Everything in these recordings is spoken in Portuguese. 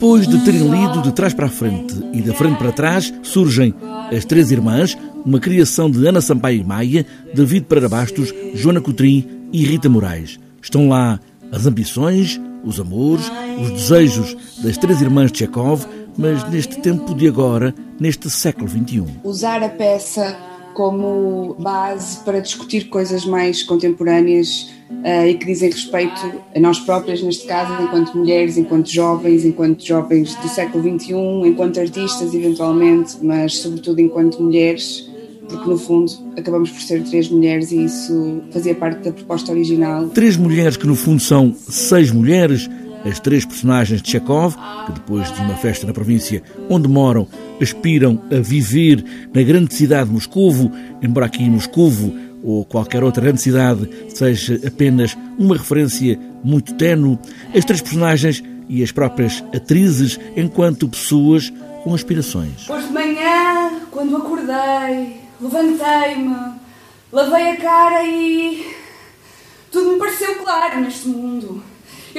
Depois de terem lido de trás para a frente e da frente para trás, surgem As Três Irmãs, uma criação de Ana Sampaio Maia, David Pereira Bastos, Joana Coutrin e Rita Moraes. Estão lá as ambições, os amores, os desejos das três irmãs de Chekhov, mas neste tempo de agora, neste século XXI. Usar a peça como base para discutir coisas mais contemporâneas uh, e que dizem respeito a nós próprias, neste caso, enquanto mulheres, enquanto jovens, enquanto jovens do século XXI, enquanto artistas, eventualmente, mas sobretudo enquanto mulheres, porque no fundo acabamos por ser três mulheres e isso fazia parte da proposta original. Três mulheres que no fundo são seis mulheres as três personagens de Chekhov, que depois de uma festa na província onde moram, aspiram a viver na grande cidade de Moscovo, embora aqui Moscovo ou qualquer outra grande cidade seja apenas uma referência muito tenue, as três personagens e as próprias atrizes enquanto pessoas com aspirações. Hoje de manhã, quando acordei, levantei-me, lavei a cara e tudo me pareceu claro neste mundo.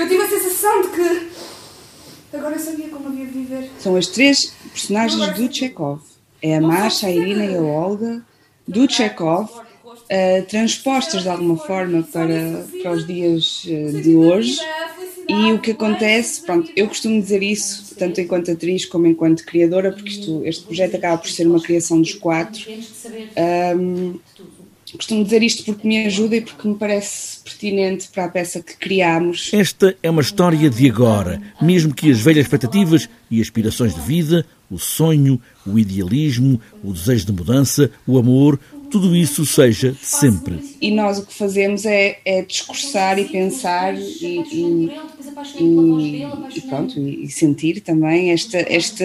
Eu tive a sensação de que agora eu sabia como havia de viver. São as três personagens do Chekhov. É a Masha, a Irina e a Olga, do Chekhov, uh, transpostas de alguma forma para, para os dias uh, de hoje. E o que acontece, pronto, eu costumo dizer isso, tanto enquanto atriz como enquanto criadora, porque isto, este projeto acaba por ser uma criação dos quatro. Um, Costumo dizer isto porque me ajuda e porque me parece pertinente para a peça que criámos. Esta é uma história de agora, mesmo que as velhas expectativas e aspirações de vida, o sonho, o idealismo, o desejo de mudança, o amor, tudo isso seja sempre. E nós o que fazemos é, é discursar e pensar e, e, e, e pronto, e sentir também esta, esta,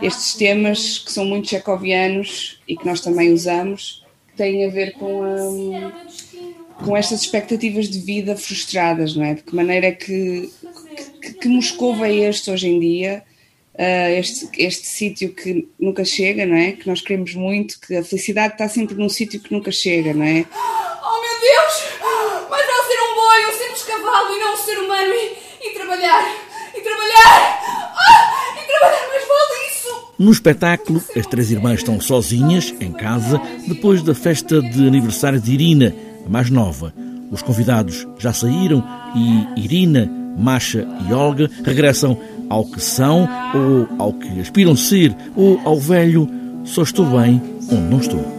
estes temas que são muito checovianos e que nós também usamos tem a ver com, a, com estas expectativas de vida frustradas, não é? De que maneira é que, que, que Moscou é este hoje em dia, uh, este, este sítio que nunca chega, não é? Que nós queremos muito, que a felicidade está sempre num sítio que nunca chega, não é? Oh meu Deus! Mas não ser um boi, um simples cavalo e não um ser humano e, e trabalhar, e trabalhar, ah, e trabalhar mais vale no espetáculo, as três irmãs estão sozinhas, em casa, depois da festa de aniversário de Irina, a mais nova. Os convidados já saíram e Irina, Masha e Olga regressam ao que são, ou ao que aspiram ser, ou ao velho só estou bem onde não estou.